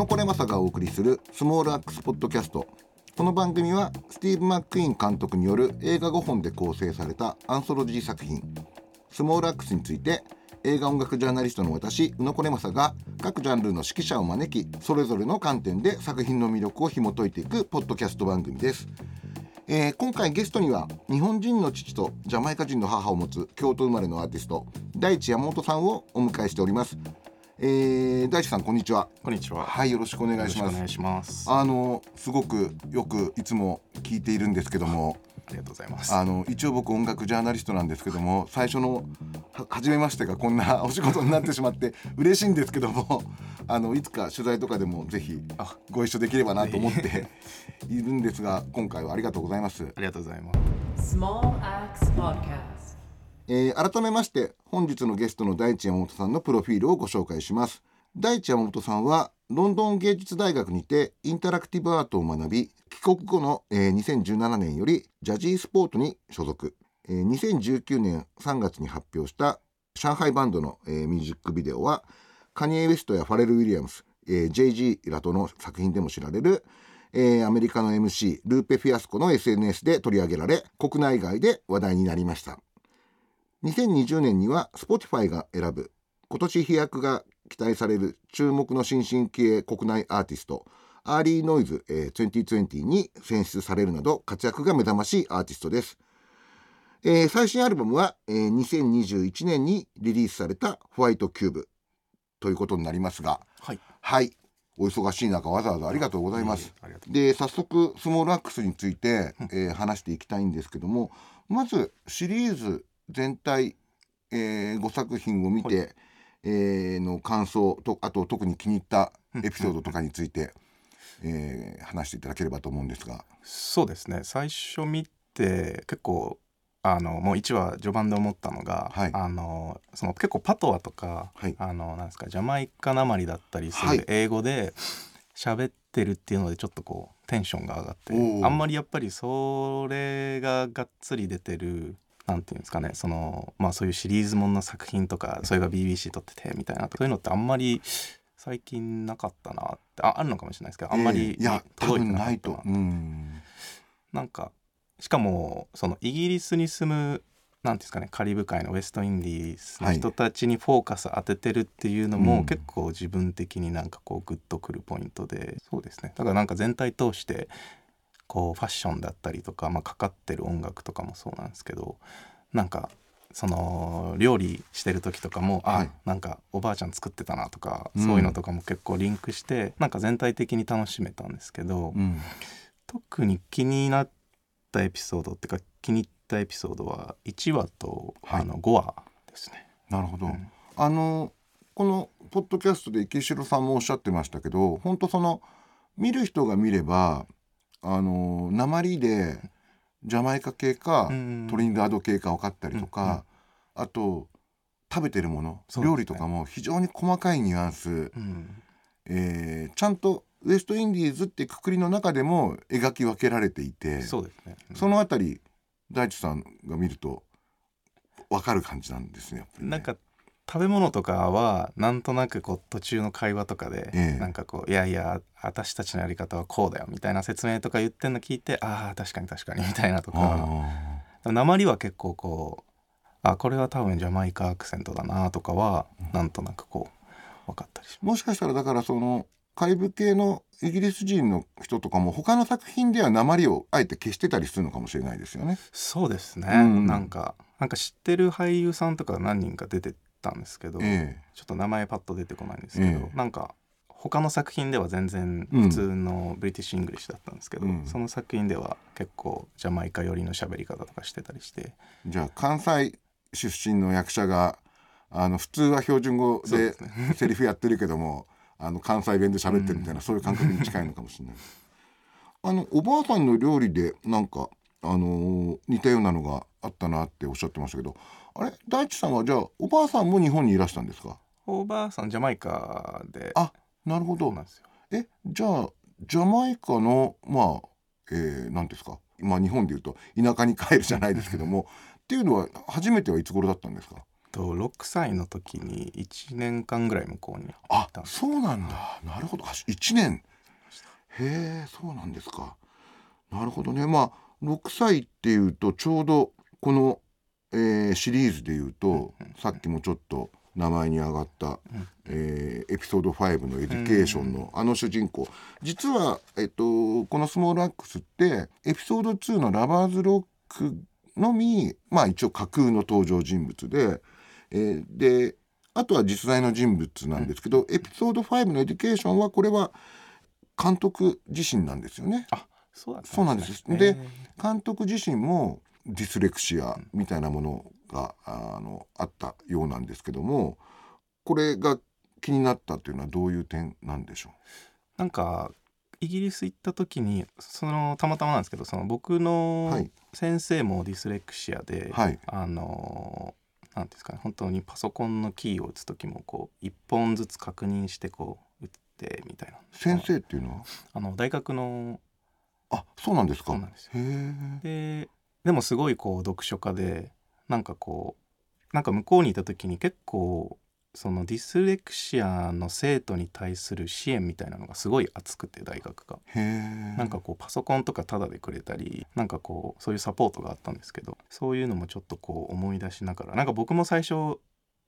野これまさがお送りするスモールアックスポッドキャスト。この番組はスティーブ・マック・イーン監督による映画5本で構成されたアンソロジー作品。スモールアックスについて映画音楽ジャーナリストの私宇野これまさが各ジャンルの指揮者を招きそれぞれの観点で作品の魅力を紐解いていくポッドキャスト番組です、えー今回ゲストには日本人の父とジャマイカ人の母を持つ京都生まれのアーティスト大地山本さんをお迎えしております、えー大地さんこんにちはこんにちは。はいよろしくお願いしますよろしくお願いします。あのすごくよくいつも聞いているんですけどもありがとうございます。あの一応僕音楽ジャーナリストなんですけども最初のは初めましてがこんな お仕事になってしまって嬉しいんですけどもあのいつか取材とかでもぜひあご一緒できればなと思っているんですが今回はありがとうございます。ありがとうございます。えー改めまして本日のゲストの大地山本さんのプロフィールをご紹介します。大地山本さんはロンドン芸術大学にてインタラクティブアートを学び帰国後の、えー2017年よりジャジースポートに所属、えー2019年3月に発表した上海バンドの、えーミュージックビデオはカニエ・ウェストやファレル・ウィリアムス、えー JG らとの作品でも知られるえーアメリカの MC ルーペ・フィアスコの SNS で取り上げられ国内外で話題になりました。2020年には Spotify が選ぶ今年飛躍が期待される注目の新進気鋭国内アーティストアーリーノイズ、えー2020に選出されるなど活躍が目覚ましいアーティストです、えー最新アルバムは、えー2021年にリリースされたホワイトキューブということになりますがはい。はいお忙しい中わざわざありがとうございますい。で早速スモールアックスについて、えー話していきたいんですけどもまずシリーズ全体、え5作品を見て、はえーの感想とあと特に気に入ったエピソードとかについて、えー話していただければと思うんですが。そうですね。最初見て結構あのもう一話序盤で思ったのが、はい。あのその結構パトワとか、はい。あのなんですかジャマイカなまりだったりすはい。る英語で喋ってるっていうのでちょっとこうテンションが上がってあんまりやっぱりそれががっつり出てるなんていうんですかねそのまあそういうシリーズものの作品とかそれが BBC 撮っててみたいなそういうのってあんまり最近なかったなってああるのかもしれないですけどあんまりえーいや多届いて分なかったな。ないと。う。ん。なんかしかもそのイギリスに住むなんていうんですかねカリブ海のウェストインディースの人たちにフォーカス当ててるっていうのも、うん。結構自分的になんかこうグッとくるポイントでそうですね。だからなんか全体通してこうファッションだったりとか、まあ、かかってる音楽とかもそうなんですけどなんかその料理してる時とかも、はい。あなんかおばあちゃん作ってたなとか、うんそういうのとかも結構リンクしてなんか全体的に楽しめたんですけど、うん。特に気になったエピソードっていうか気に入ったエピソードは1話と、はい。あの5話ですね。なるほど、うん。あのこのポッドキャストで池城さんもおっしゃってましたけど本当その見る人が見ればあの鉛でジャマイカ系か、うんトリニダード系か分かったりとか、あと食べてるもの、ね。料理とかも非常に細かいニュアンス、うん。えーちゃんとウエストインディーズってくくりの中でも描き分けられていてそうですね。うん。そのあたり大地さんが見ると分かる感じなんですねやっぱりね。なんか食べ物とかはなんとなくこう途中の会話とかで、ええ。なんかこういやいや私たちのやり方はこうだよみたいな説明とか言ってんの聞いてああ確かに確かにみたいなとか。あ鉛は結構こうあこれは多分ジャマイカアクセントだなとかはなんとなくこう分かったりしーもしかしたらだからそのカリブ系のイギリス人の人とかも他の作品では鉛をあえて消してたりするのかもしれないですよね。そうですね、うん。なんかなんか知ってる俳優さんとか何人か出てたんですけど、えちょっと名前パッと出てこないんですけど、ええ。なんか他の作品では全然普通のブリティッシュ・イングリッシュだったんですけど、うん。その作品では結構ジャマイカ寄りの喋り方とかしてたりして。じゃあ関西出身の役者があの普通は標準語でセリフやってるけども あの関西弁で喋ってるみたいな、うん。そういう感覚に近いのかもしれない。あのおばあさんの料理でなんかあのー似たようなのがあったなっておっしゃってましたけどあれ？大地さんはじゃあおばあさんも日本にいらしたんですか？おばあさんジャマイカで。あなるほど。そうなんですよ。えじゃあジャマイカのまあ、えー、ですか？まあ日本でいうと田舎に帰るじゃないですけども っていうのは初めてはいつ頃だったんですか？と6歳の時に1年間ぐらい向こうにあそうなんだ。なるほど。あ1年。へえそうなんですか。なるほどね。まあ6歳っていうとちょうどこの、えーシリーズでいうと、さっきもちょっと名前に上がった、えーエピソード5のエデュケーションのあの主人公。実は、えっと、この「スモールアックス」ってエピソード2の「ラバーズ・ロック」のみまあ一応架空の登場人物で、えーであとは実在の人物なんですけど、エピソード5のエデュケーションはこれは監督自身なんですよね。あそうそうなんですね。で監督自身もディスレクシアみたいなものがあのあったようなんですけどもこれが気になったというのはどういう点なんでしょなんかイギリス行った時にそのたまたまなんですけどその僕のはい。先生もディスレクシアで、はい。あのなんていうんですかね本当にパソコンのキーを打つ時もこう一本ずつ確認してこう打ってみたいな。う先生っていうのは？あの大学のあそうなんですか。でででもすごいこう読書家でなんかこうなんか向こうにいた時に結構そのディスレクシアの生徒に対する支援みたいなのがすごい熱くて大学が。なんかこうパソコンとかタダでくれたりなんかこうそういうサポートがあったんですけどそういうのもちょっとこう思い出しながらなんか僕も最初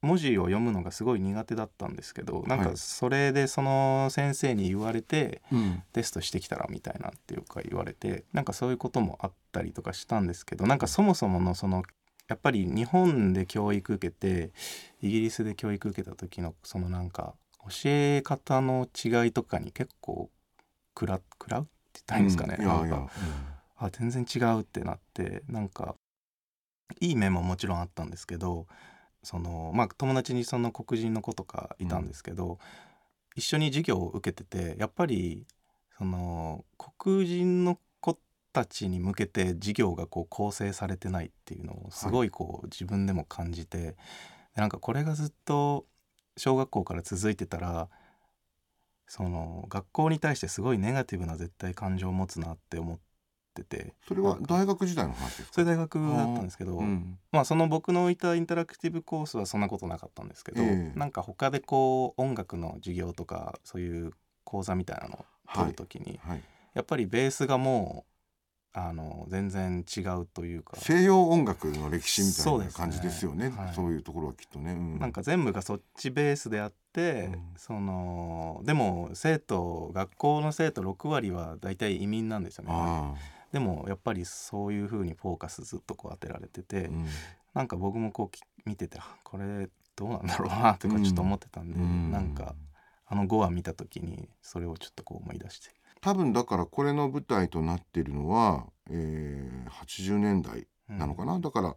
文字を読むのがすごい苦手だったんですけどなんかはいそれでその先生に言われてうん。テストしてきたらみたいなっていうか言われてなんかそういうこともあったりとかしたんですけどなんかそもそものそのやっぱり日本で教育受けてイギリスで教育受けた時のそのなんか教え方の違いとかに結構食ら食らうって言ったらいいんですかね、うん。いやいやなんか。あ全然違うってなってなんかいい面ももちろんあったんですけどそのまあ友達にその黒人の子とかいたんですけど、一緒に授業を受けててやっぱりその黒人の子たちに向けて授業がこう構成されてないっていうのをすごい。こう自分でも感じて、でなんかこれがずっと小学校から続いてたらその学校に対してすごいネガティブな絶対感情を持つなって思ってて。それは大学時代の話ですか？それ大学だったんですけど、うん。まあその僕のいたインタラクティブコースはそんなことなかったんですけど、ええ。なんか他でこう音楽の授業とかそういう講座みたいなのを取る時に、はい。やっぱりベースがもうあの全然違うというか。西洋音楽の歴史みたいうな感じですよね。はい。そういうところはきっとね、うん。なんか全部がそっちベースであって、うん。そのでも生徒学校の生徒6割は大体移民なんですよね。あでもやっぱりそういう風にフォーカスずっとこう当てられてて、あ、うん。なんか僕もこうき見ててあこれどうなんだろうなとかちょっと思ってたんで、うん。なんかあの5話見た時にそれをちょっとこう思い出して。多分だからこれの舞台となっているのは、えー、80年代なのかな、だから、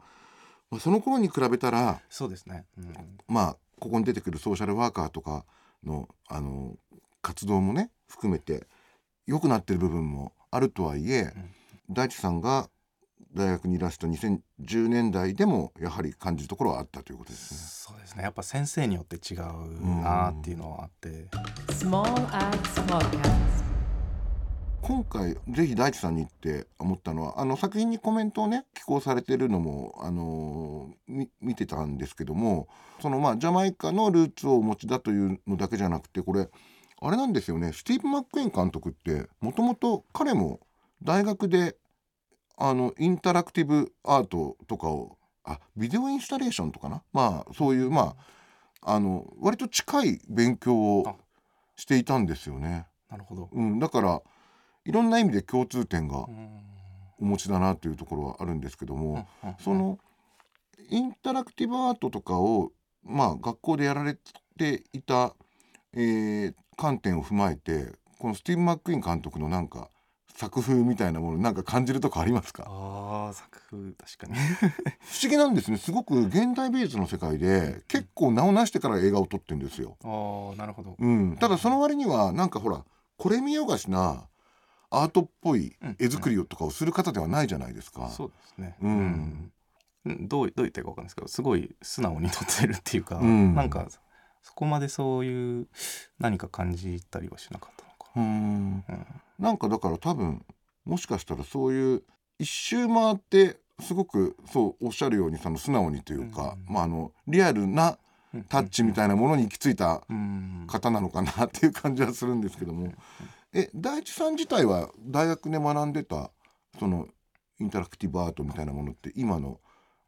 まあ、その頃に比べたらそうですね、うん、まあここに出てくるソーシャルワーカーとかのあの活動もね含めて良くなってる部分もあるとはいえ、大地さんが大学にいらした2010年代でもやはり感じるところはあったということですね。そうですねやっぱ先生によって違うなっていうのはあって、Small Axe Podcast. 今回ぜひ大地さんにって思ったのはあの作品にコメントをね寄稿されてるのもあのみ見てたんですけどもそのまあジャマイカのルーツをお持ちだというのだけじゃなくてこれあれなんですよねスティーブ・マック・エン監督ってもともと彼も大学であのインタラクティブアートとかをあビデオインスタレーションとかな？まあそういうまああの割と近い勉強をしていたんですよね。なるほど、うん、だからいろんな意味で共通点がうん。お持ちだなというところはあるんですけども、うんうん。そのインタラクティブアートとかをまあ学校でやられていた、えー観点を踏まえてこのスティーブ・マック・イーン監督のなんか作風みたいなものなんか感じるとこありますか？あー作風確かに。不思議なんですね。すごく現代美術の世界で結構名を成してから映画を撮ってるんですよ。あーなるほど、うん、ただその割にはなんかほらこれ見よがしなアートっぽい絵作りをとかをする方ではないじゃないですか。そうですね。うん。うん。どうどう言っていいか分かんないですけどすごい素直に撮ってるっていうか、うん。なんかそこまでそういう何か感じたりはしなかったうん。な、うんかだから多分もしかしたらそういう一周回ってすごくそうおっしゃるようにその素直にというか、うん。まああのリアルなタッチみたいなものに行き着いたうん。方なのかなっていう感じはするんですけども。え大地さん自体は大学で学んでたそのインタラクティブアートみたいなものって今の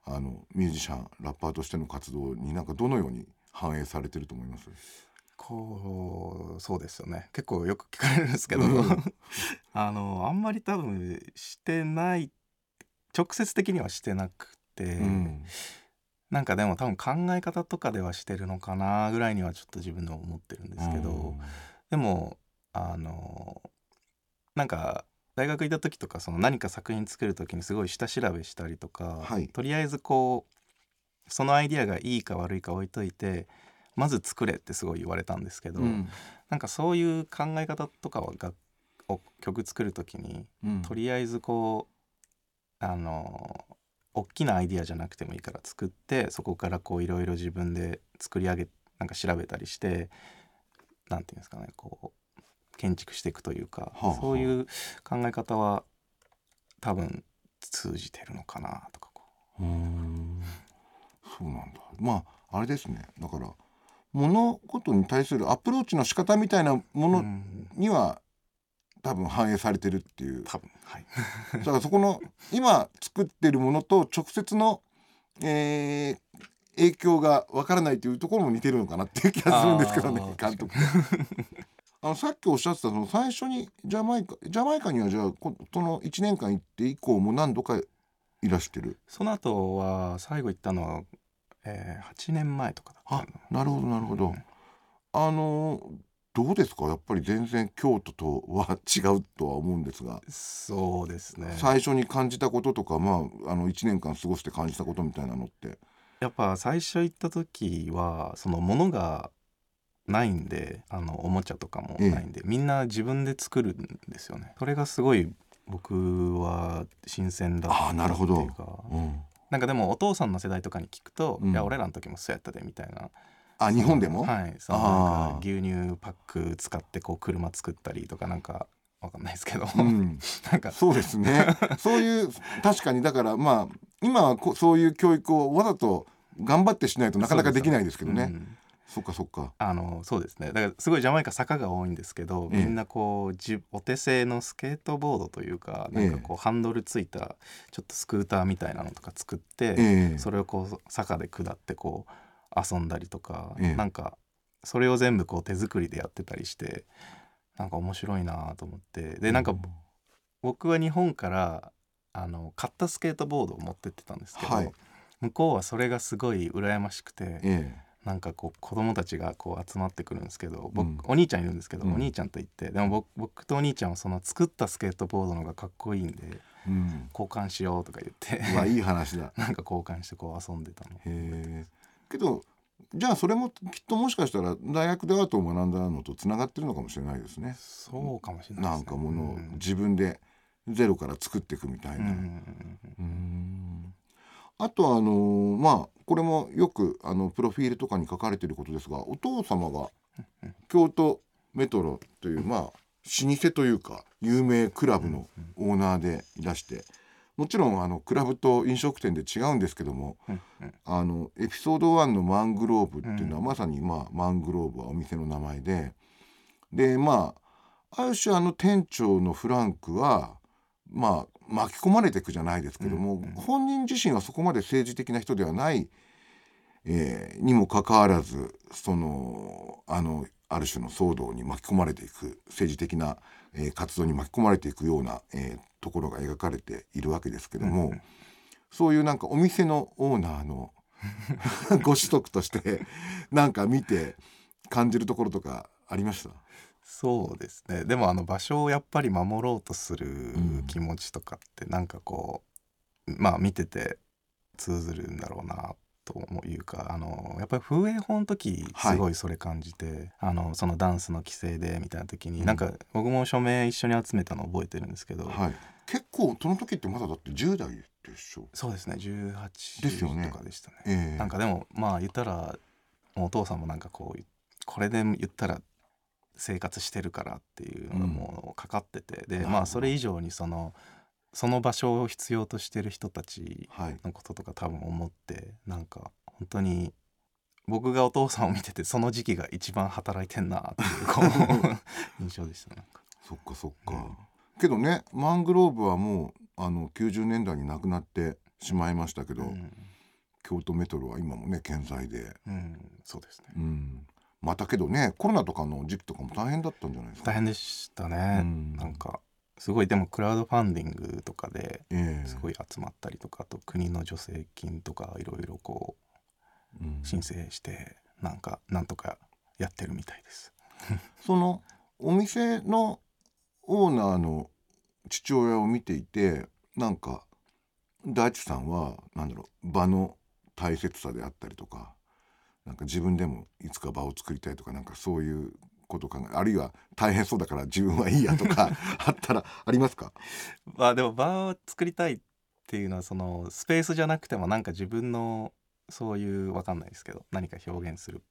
あのミュージシャンラッパーとしての活動になんかどのように反映されてると思います？こうそうですよね。結構よく聞かれるんですけど、うん。あのあんまり多分してない直接的にはしてなくて、うん。なんかでも多分考え方とかではしてるのかなぐらいにはちょっと自分でも思ってるんですけど、でもあのなんか大学行った時とかその何か作品作る時にすごい下調べしたりとか、はい。とりあえずこうそのアイディアがいいか悪いか置いといてまず作れってすごい言われたんですけど、うん。なんかそういう考え方とかはがを曲作る時にうん。とりあえずこうあの大きなアイディアじゃなくてもいいから作ってそこからこういろいろ自分で作り上げなんか調べたりしてなんていうんですかねこう建築していくというか、はあはあ。そういう考え方は多分通じてるのかなとかこうーん。そうなんだ。まああれですね。だから物事に対するアプローチの仕方みたいなもう、のうん。には、多分反映されてるっていう。多分はい。だからそこの今作ってるものと直接の、えー影響がわからないというところも似てるのかなっていう気がするんですけどね監督。あのさっきおっしゃってたその最初にジャマイカジャマイカにはじゃあこその1年間行って以降も何度かいらしてる？その後は最後行ったのは、えー、8年前とかあなるほどなるほど、うんあのどうですか？やっぱり全然京都とは違うとは思うんですが、そうですね。最初に感じたこととかまああの1年間過ごして感じたことみたいなのって。やっぱ最初行った時はその物がないんであのおもちゃとかもないんで、みんな自分で作るんですよね。それがすごい僕は新鮮だったあーなるほど。っていうかうんなんかでもお父さんの世代とかに聞くと「うん。いや俺らの時もそうやったで」みたいな。あ日本でも、はい。そのなんか牛乳パック使ってこう車作ったりとかなんかわかんないですけど、うん、なんか。そうですね。そういう確かにだからまあ今はこそういう教育をわざと頑張ってしないとなかなかできないですけどね。うんそっかそっか。あのそうですね。だからすごいジャマイカ坂が多いんですけど、ええ。みんなこうじお手製のスケートボードというかなんかこうハンドルついたちょっとスクーターみたいなのとか作って、ええ。それをこう坂で下ってこう遊んだりとか、ええ。なんかそれを全部こう手作りでやってたりしてなんか面白いなと思って。でなんか僕は日本からあの買ったスケートボードを持ってってたんですけど、はい。向こうはそれがすごい羨ましくて。ええなんかこう子供たちがこう集まってくるんですけど僕、うん。お兄ちゃんいるんですけど、うん。お兄ちゃんと行ってでも僕僕とお兄ちゃんはその作ったスケートボードの方がかっこいいんでうん。交換しようとか言ってうわいい話だ。なんか交換してこう遊んでたの。へえけどじゃあそれもきっともしかしたら大学でアートを学んだのとつながってるのかもしれないですね。そうかもしれないなんですね。かものをうん。自分でゼロから作っていくみたいな、うんあとはあのーまあこれもよくあのプロフィールとかに書かれていることですがお父様が京都メトロというまあ老舗というか有名クラブのオーナーでいらしてもちろんあのクラブと飲食店で違うんですけどもあのエピソード1のマングローブっていうのはうん。まさにまあマングローブはお店の名前ででまあある種あの店長のフランクはまあ巻き込まれていくじゃないですけども、うんうん。本人自身はそこまで政治的な人ではない、えーにもかかわらずそのあのある種の騒動に巻き込まれていく政治的な、えー活動に巻き込まれていくような、えーところが描かれているわけですけども、うんうん。そういうなんかお店のオーナーの ご子息としてなんか見て感じるところとかありました？そうですね。でもあの場所をやっぱり守ろうとするん。気持ちとかってなんかこう、まあ見てて通ずるんだろうなというかあのやっぱり風営法の時はい。すごいそれ感じて、あのそのダンスの規制でみたいな時に、うん。なんか僕も署名一緒に集めたの覚えてるんですけど、はい。結構その時ってまだだって10代でしょ？そうですね。ですよ18ね。とかでしたね。ええ。なんかでもまあ言ったらお父さんもなんかこうこれで言ったら生活してるからっていうのがもうかかってて、でまあそれ以上にそのその場所を必要としてる人たちはいのこととか多分思ってなんか本当に僕がお父さんを見ててその時期が一番働いてんなっていう印象でしたそっかそっか、うんけどねマングローブはもうあの90年代になくなってしまいましたけど、うん、京都メトロは今もね健在で、うん、そうですね。うん、またけどねコロナとかの時期とかも大変だったんじゃないですか？大変でしたね、うん。なんかすごいでもクラウドファンディングとかでええ。すごい集まったりとかあと国の助成金とかいろいろこう申請してなんかなんとかやってるみたいです。そのお店のオーナーの父親を見ていてなんか大地さんはなんだろう場の大切さであったりとかなんか自分でもいつか場を作りたいとかなんかそういうこと考えあるいは大変そうだから自分はいいやとか あったらありますか？まあでも場を作りたいっていうのはそのスペースじゃなくてもなんか自分のそういうわかんないですけど何か表現する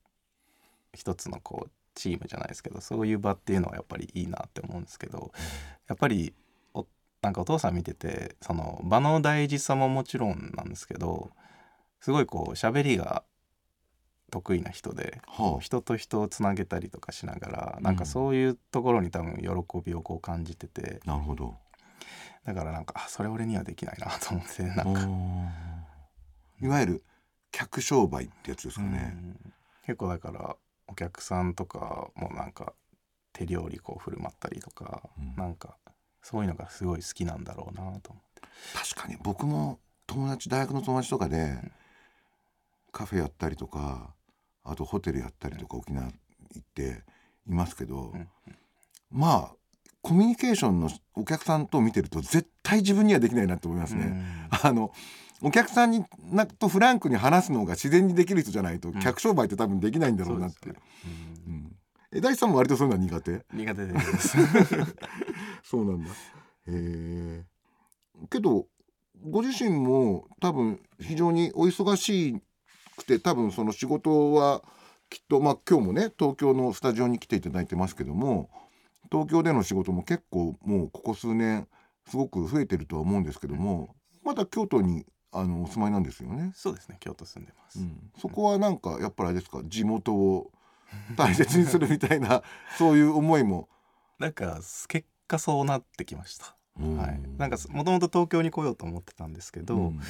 一つのこうチームじゃないですけどそういう場っていうのはやっぱりいいなって思うんですけどやっぱりおなんかお父さん見ててその場の大事さももちろんなんですけどすごいこう喋りが得意な人ではあ。人と人をつなげたりとかしながらなんかそういうところに多分喜びをこう感じててなるほど。だからなんかあそれ俺にはできないなと思ってなんか、いわゆる客商売ってやつですかね、うん。結構だからお客さんとかもなんか手料理こう振る舞ったりとか、うん。なんかそういうのがすごい好きなんだろうなと思って。確かに。僕も友達大学の友達とかでん。カフェやったりとかあとホテルやったりとか沖縄行っていますけど、うんまあコミュニケーションのお客さんと見てると絶対自分にはできないなと思いますね。あのお客さんになとフランクに話すのが自然にできる人じゃないと、ん客商売って多分できないんだろうなって。え大地さんも割とそういうのは苦手？うん苦手です。そうなんだ。へえ。けどご自身も多分非常にお忙しくて多分その仕事はきっとまあ今日もね東京のスタジオに来ていただいてますけども東京での仕事も結構もうここ数年すごく増えてるとは思うんですけどもまだ京都にあのお住まいなんですよね？そうですね京都住んでます。うん、そこはなんかやっぱりあれですか？地元を大切にするみたいな そういう思いも？なんか結果そうなってきました。うんはい、なんかもともと東京に来ようと思ってたんですけど、うん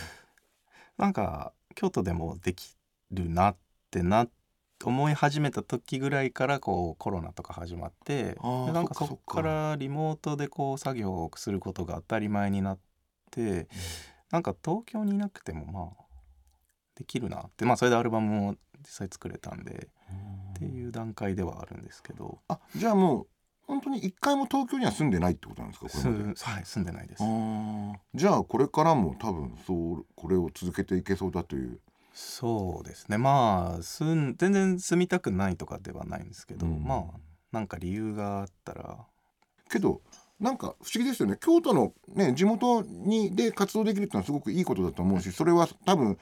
なんか京都でもできるなってな思い始めた時ぐらいからこうコロナとか始まってなんかそこからリモートでこう作業をすることが当たり前になってなんか東京にいなくてもまあできるなってまあそれでアルバムも実際作れたんでっていう段階ではあるんですけど。あじゃあもう本当に一回も東京には住んでないってことなんですかこすれはい住んでないです。じゃあこれからも多分そうこれを続けていけそうだというそうですね。まあ住ん全然住みたくないとかではないんですけど、うん。まあなんか理由があったら。けどなんか不思議ですよね。京都のね地元にで活動できるってのはすごくいいことだと思うしそれは多分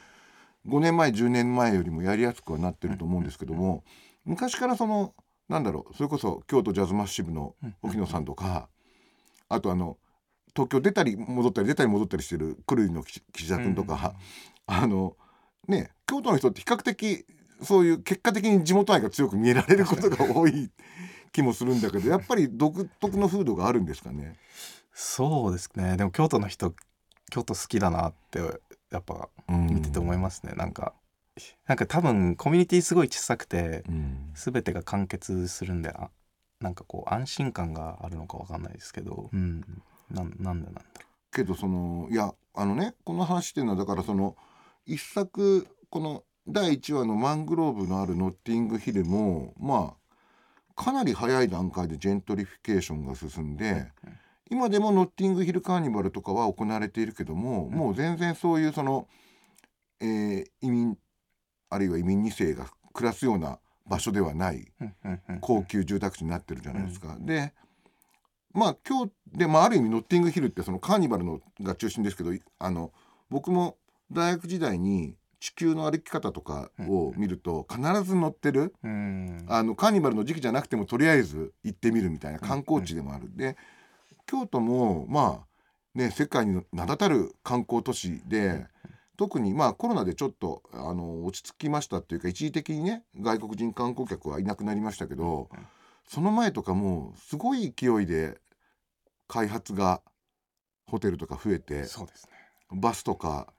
5年前10年前よりもやりやすくはなってると思うんですけども昔からそのなんだろうそれこそ京都ジャズマッシブの沖野さんとかあとあの東京出たり戻ったり出たり戻ったりしてるクルイの岸岸田君とか、あのね京都の人って比較的そういう結果的に地元愛が強く見えられることが多い気もするんだけど やっぱり独特の風土があるんですかね。そうですね。でも京都の人京都好きだなってやっぱ見てて思いますね、なんかなんか多分コミュニティすごい小さくてうん。全てが完結するんであな。んかこう安心感があるのかわかんないですけど、うん、なんなんでなんだろけどそのいやあのねこの話っていうのはだからその一作この第1話のマングローブのあるノッティングヒルもまあかなり早い段階でジェントリフィケーションが進んで、今でもノッティングヒルカーニバルとかは行われているけども、もう全然そういうその、えー移民あるいは移民2世が暮らすような場所ではない高級住宅地になってるじゃないですか。でまあ今日で、まあ、ある意味ノッティングヒルってそのカーニバルのが中心ですけどあの僕も大学時代に地球の歩き方とかを見ると必ず載ってる、うん。あのカーニバルの時期じゃなくてもとりあえず行ってみるみたいな観光地でもある。で京都もまあね、世界に名だたる観光都市で特にまあコロナでちょっとあの落ち着きましたっていうか一時的にね外国人観光客はいなくなりましたけどうん。その前とかもうすごい勢いで開発がホテルとか増えてそうですね。バスとか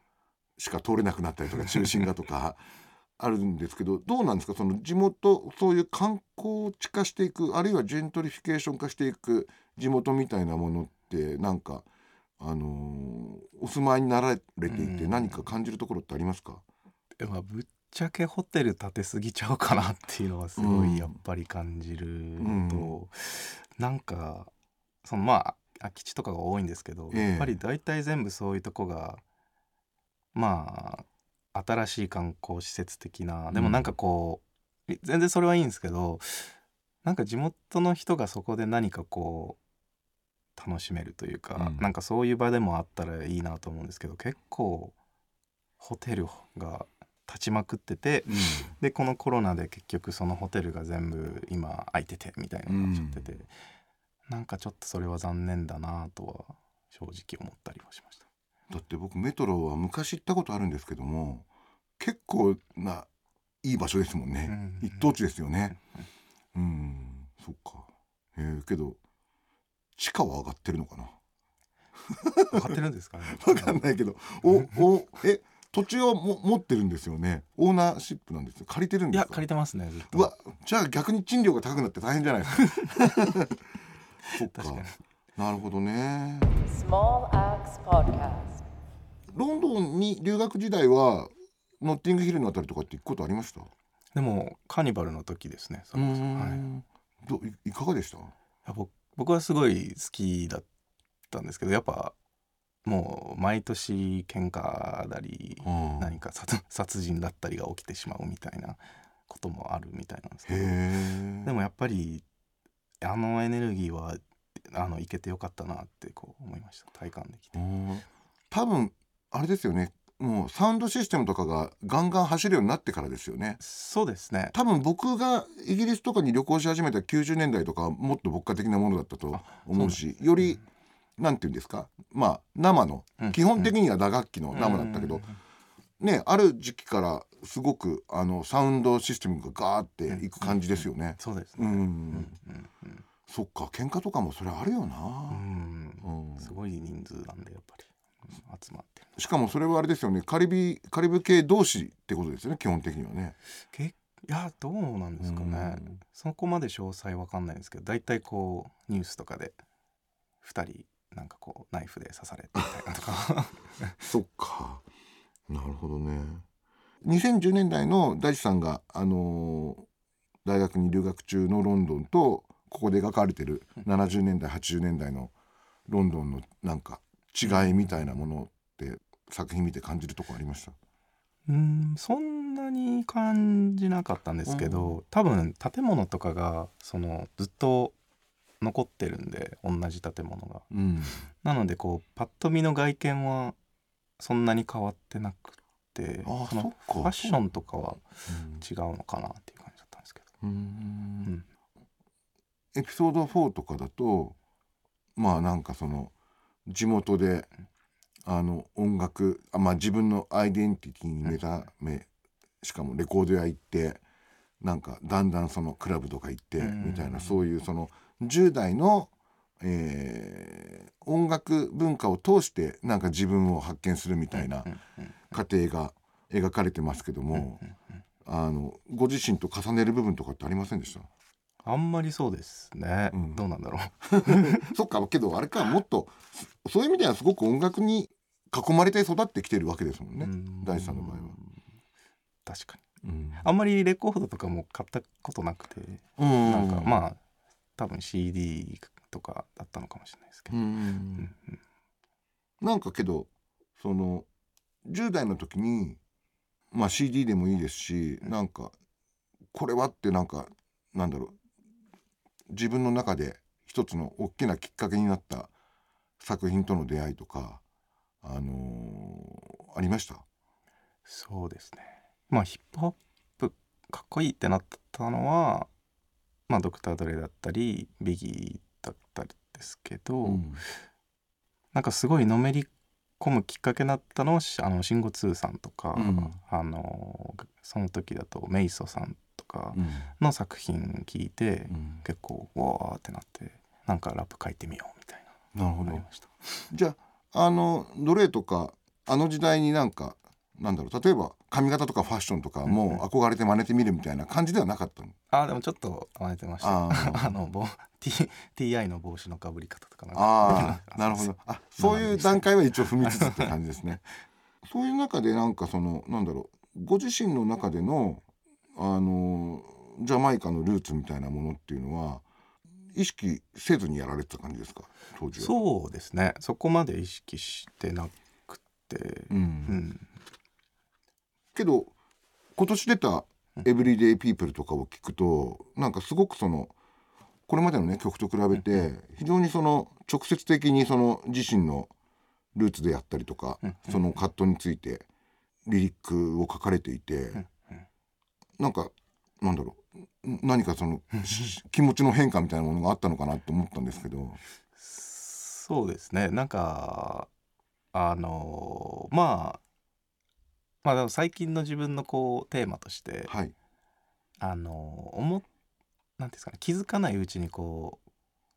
しか通れなくなったりとか中心がとか あるんですけどどうなんですか？その地元そういう観光地化していくあるいはジェントリフィケーション化していく地元みたいなものってなんか、あのーお住まいになられていてうん。何か感じるところってありますか、ぶっちゃけホテル建てすぎちゃうかなっていうのはすごうん。いやっぱり感じるん。と、なんかそのまあ空き地とかが多いんですけど、ええ。やっぱり大体全部そういうとこがまあ新しい観光施設的なでもなんかこう、全然それはいいんですけどなんか地元の人がそこで何かこう楽しめるというか、うん。なんかそういう場でもあったらいいなと思うんですけど結構ホテルが立ちまくっててでこのコロナで結局そのホテルが全部今空いててみたいになっちゃってて、なんかちょっとそれは残念だなとは正直思ったりはしました。だって僕メトロは昔行ったことあるんですけども結構ないい場所ですもんね、うん。一等地ですよね。うん。そっか。えー、けど地価は上がってるのかな？分かってるんですかね？わかんないけど。おおえ土地をも持ってるんですよね。オーナーシップなんですよ。借りてるんいですか？や借りてますねずっと。うわじゃあ逆に賃料が高くなって大変じゃないですか。そっか。なるほどね。Small Axe Podcast. ロンドンに留学時代はノッティングヒルのあたりとかって行くことありました？でもカーニバルの時ですねそれこそはい。いどいいかがでした？や僕僕はすごい好きだったんですけどやっぱもう毎年喧嘩だりうん。何か殺 殺人だったりが起きてしまうみたいなこともあるみたいなんですけへどえでもやっぱりあのエネルギーはあのいけてよかったなってこう思いました体感できて。多分あれですよね。もうサウンドシステムとかがガンガン走るようになってからですよね。そうですね。多分僕がイギリスとかに旅行し始めた90年代とかはもっと牧歌的なものだったと思うしよりなんていうんですか？まあ生の。うん。基本的には打楽器の生だったけどうんねある時期からすごくあのサウンドシステムがガーっていく感じですよね。そうですね。うん、うんうんうんそっか喧嘩とかもそれあるような。ん。うん。すごい人数なんでやっぱり。うん集まってる。しかもそれはあれですよねカリビカリブ系同士ってことですよね基本的にはね。けいやどうなんですかね。うんそこまで詳細わかんないんですけど、大体こうニュースとかで二人なんかこうナイフで刺されてみたいなとか。そっかなるほどね。2010年代の大地さんが、あのー大学に留学中のロンドンとここで描かれてる70年代80年代のロンドンのなんか違いみたいなものって作品見て感じるとこありました？うんそんなに感じなかったんですけど、多分建物とかがそのずっと残ってるんで同じ建物が。うん。なのでこうパッと見の外見はそんなに変わってなくてあそのファッションとかは違うのかなっていう感じだったんですけど。うん。うん。エピソード4とかだとまあなんかその地元であの音楽あ、まあ、自分のアイデンティティに目覚めしかもレコード屋行ってなんかだんだんそのクラブとか行ってうん。みたいなそういうその10代の、えー音楽文化を通してなんか自分を発見するみたいな過程が描かれてますけどもあのご自身と重ねる部分とかってありませんでした？あんまりそうですね、うん。どうなんだろ そっかけどあれかもっとそそういう意味ではすごく音楽に囲まれて育ってきてるわけですもんう、ね。うん。大地さんの場合は。確かに。うん。あんまりレコードとかも買ったことなくて、うん。なんかまあ多分 CD とかだったのかもしれないですけど、うんうんうん。なんかけどその10代の時に、まあ、CD でもいいですしなんかこれはってなんかなんだろう自分の中で一つの大きなきっかけになった作品との出会いとか、あのーありました？そうですね。まあヒップホップかっこいいってなったのはまあドクター・ドレだったりビギーだったりですけど、なんかすごいのめり込むきっかけになったのはしあの慎吾2さんとか、うん。あのその時だとメイソさんとかうん。の作品聞いて、うん。結構わーってなってなんかラップ書いてみようみたいな。なるほど。思いました。じゃああの奴隷とかあの時代になんかなんだろう例えば髪型とかファッションとかも憧れて真似てみるみたいな感じではなかったの？あーでもちょっと真似てました。あー。あの TI の帽子のかぶり方とかなんか。ああなるほど。あそういう段階は一応踏みつつって感じですね。そういう中でなんかそのなんだろうご自身の中でのあのジャマイカのルーツみたいなものっていうのは意識せずにやられてた感じですか？当時は。そうですね。そこまで意識してなくて。うん。うん。けど今年出た「エブリデイ・ピープル」とかを聞くとなんかすごくそのこれまでのね曲と比べて非常にその直接的にその自身のルーツであったりとかうん。その葛藤についてリリックを書かれていてうんなんかなんだろう。ん何かそのし気持ちの変化みたいなものがあったのかなって思ったんですけど。そうですね。なんかあのまあまあでも最近の自分のこうテーマとしてはい。あの思っなんですかね。気づかないうちにこう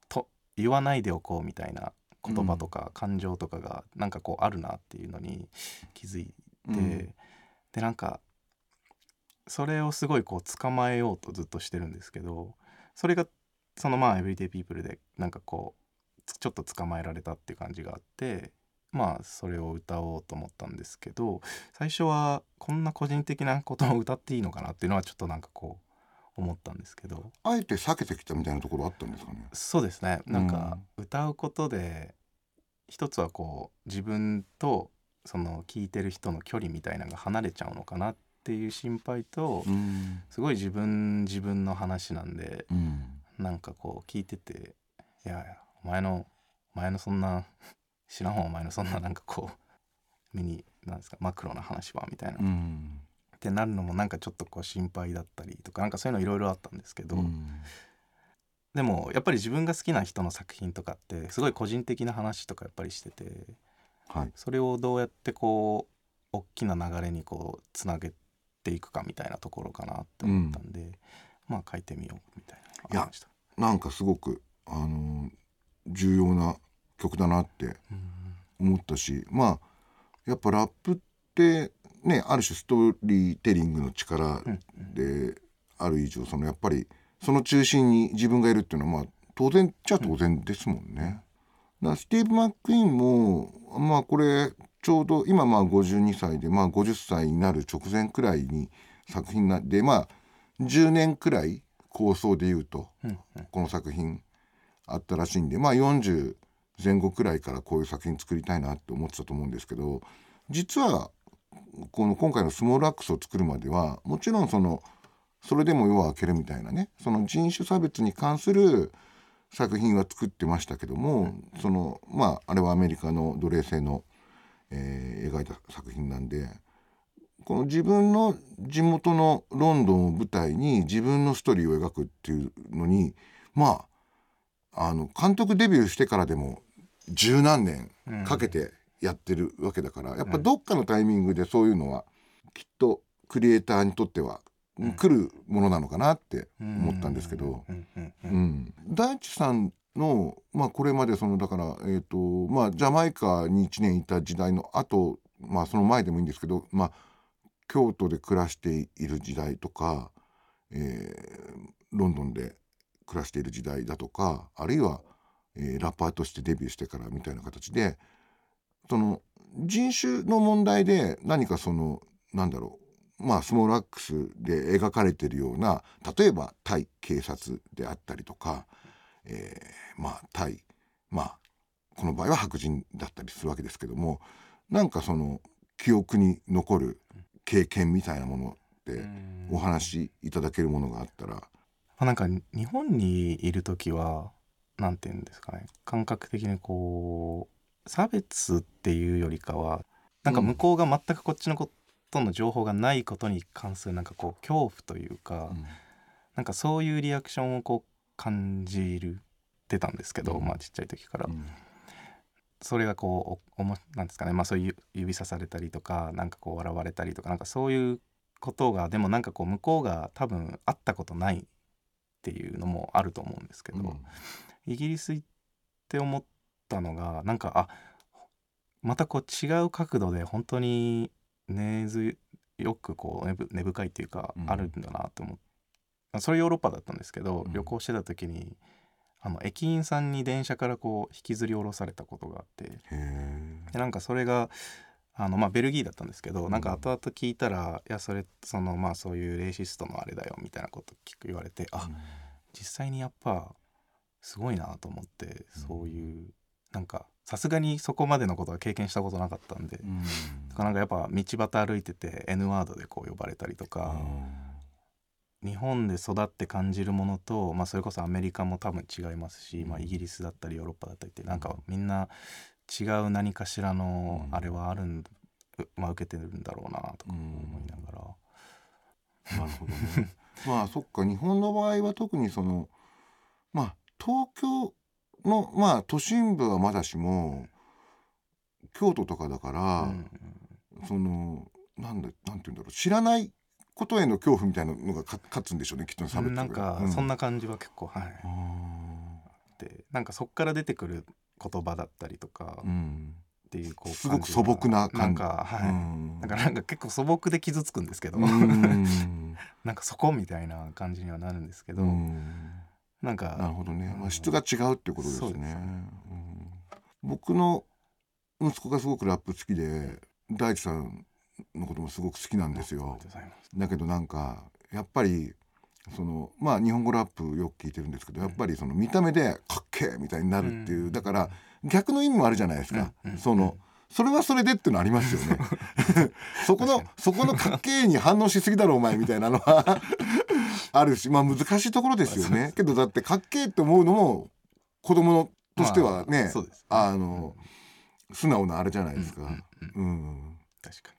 と言わないでおこうみたいな言葉とか感情とかがなんかこうあるなっていうのに気づいて、うん。でなんかそれをすごいこう捕まえようとずっとしてるんですけどそれがそのまあ「エブリデイ・ピープル」でなんかこうつちょっと捕まえられたっていう感じがあってまあそれを歌おうと思ったんですけど最初はこんな個人的なことを歌っていいのかなっていうのはちょっとなんかこう思ったんですけど。あえて避けてきたみたいなところあったんですかね？そうですね。なんか歌うことで一つはこう自分とその聴いてる人の距離みたいなのが離れちゃうのかなっていう心配とうん。すごい自分自分の話なんでうん。なんかこう聞いてて「いやお前のお前のそんな 知らんわお前のそんななんかこうミニなんですかマクロな話は」みたいな、うっんてなるのもなんかちょっとこう心配だったりとかなんかそういうのいろいろあったんですけど、うん。でもやっぱり自分が好きな人の作品とかってすごい個人的な話とかやっぱりしててはい。それをどうやってこう大きな流れにこうつなげていくかみたいなところかなって思ったんで、まあ書いてみようみたいなのがありました。なんかすごくあの重要な曲だなって思ったしまあやっぱラップってねある種ストーリーテリングの力うんうんである以上そのやっぱりその中心に自分がいるっていうのはまあ当然っちゃ当然ですもんね。だからスティーブ・マック・イーンもまあこれちょうど今まあ52歳でまあ50歳になる直前くらいに作品なんでまあ10年くらい構想でいうとこの作品あったらしいんでまあ40前後くらいからこういう作品作りたいなって思ってたと思うんですけど実はこの今回の「スモールアックス」を作るまではもちろんそのそれでも夜は明けるみたいなねその人種差別に関する作品は作ってましたけどもそのまああれはアメリカの奴隷制の、えー描いた作品なんでこの自分の地元のロンドンを舞台に自分のストーリーを描くっていうのにまああの監督デビューしてからでも十何年かけてやってるわけだから、やっぱどっかのタイミングでそういうのはきっとクリエイターにとってはん。来るものなのかなって思ったんですけど、うん。うん。ううん。ん、大地さんの、まあ、これまでそのだから、えーとまあ、ジャマイカに1年いた時代のあと、まあ、その前でもいいんですけど、まあ、京都で暮らしている時代とか、えーロンドンで暮らしている時代だとかあるいは、えーラッパーとしてデビューしてからみたいな形でその人種の問題で何かそのなんだろうまあスモールアックスで描かれてるような例えば対警察であったりとか、えーまあ対まあこの場合は白人だったりするわけですけどもなんかその記憶に残る経験みたいなものってお話しいただけるものがあったら、まあ、なんか日本にいる時はなんて言うんですかね。感覚的にこう差別っていうよりかはなんか向こうが全くこっちのことの情報がないことに関するなんかこう恐怖というか、なんかそういうリアクションをこう感じるてたんですけど、うん。まあちっちゃい時から。それがこうおおもなんですかね。まあそういう指さされたりとかなんかこう笑われたりとかなんかそういうことがでもなんかこう向こうが多分会ったことないっていうのもあると思うんですけど、イギリス行って思ったのがなんかあまたこう違う角度で本当に根強くこう根深いっていうか、うん。あるんだなと思ってそれヨーロッパだったんですけど、うん。旅行してた時にあの駅員さんに電車からこう引きずり下ろされたことがあってでなんかそれがあの、まあ、ベルギーだったんですけど、うん。なんか後々聞いたらいやそれそのまあそういうレイシストのあれだよみたいなこと聞く言われてあ実際にやっぱすごいなと思ってそういうなんかさすがにそこまでのことは経験したことなかったんで、うん。だからなんかやっぱ道端歩いてて N ワードでこう呼ばれたりとか、日本で育って感じるものと、まあ、それこそアメリカも多分違いますし、まあ、イギリスだったりヨーロッパだったりってなんかみんな違う何かしらのうん。あれはあるん、うまあ、受けてるんだろうなとか思いながら。なるほどね。まあそっか。日本の場合は特にそのまあ東京のまあ都心部はまだしも京都とかだから、うん。そのなんだなんて言うんだろう。知らないことへの恐怖みたいなのがか勝つんでしょうねきっとね差別なんかうそんな感じは結構はい。あでなんかそっから出てくる言葉だったりとかーうん。っていうこうすごく素朴な感じ。なんかはい、うん。だからなんか結構素朴で傷つくんですけど、うん。なんかそこみたいな感じにはなるんですけど、うん。なんかなるほどね、まあ、うん。質が違うっていうことですね。ね。うん。僕の息子がすごくラップ好きで大地さんのこともすごく好きなんですよ。だけどなんかやっぱりそのまあ日本語ラップよく聞いてるんですけどやっぱりその見た目でかっけえみたいになるっていう、うん。だから逆の意味もあるじゃないですか、うん。うん。そのそれはそれでっていうのありますよね。そこのそこのかっけえに反応しすぎだろお前みたいなのは あるしまあ難しいところですよね。けどだってかっけえって思うのも子供としてはね、まああの素直なあれじゃないですか、うんうんうん確か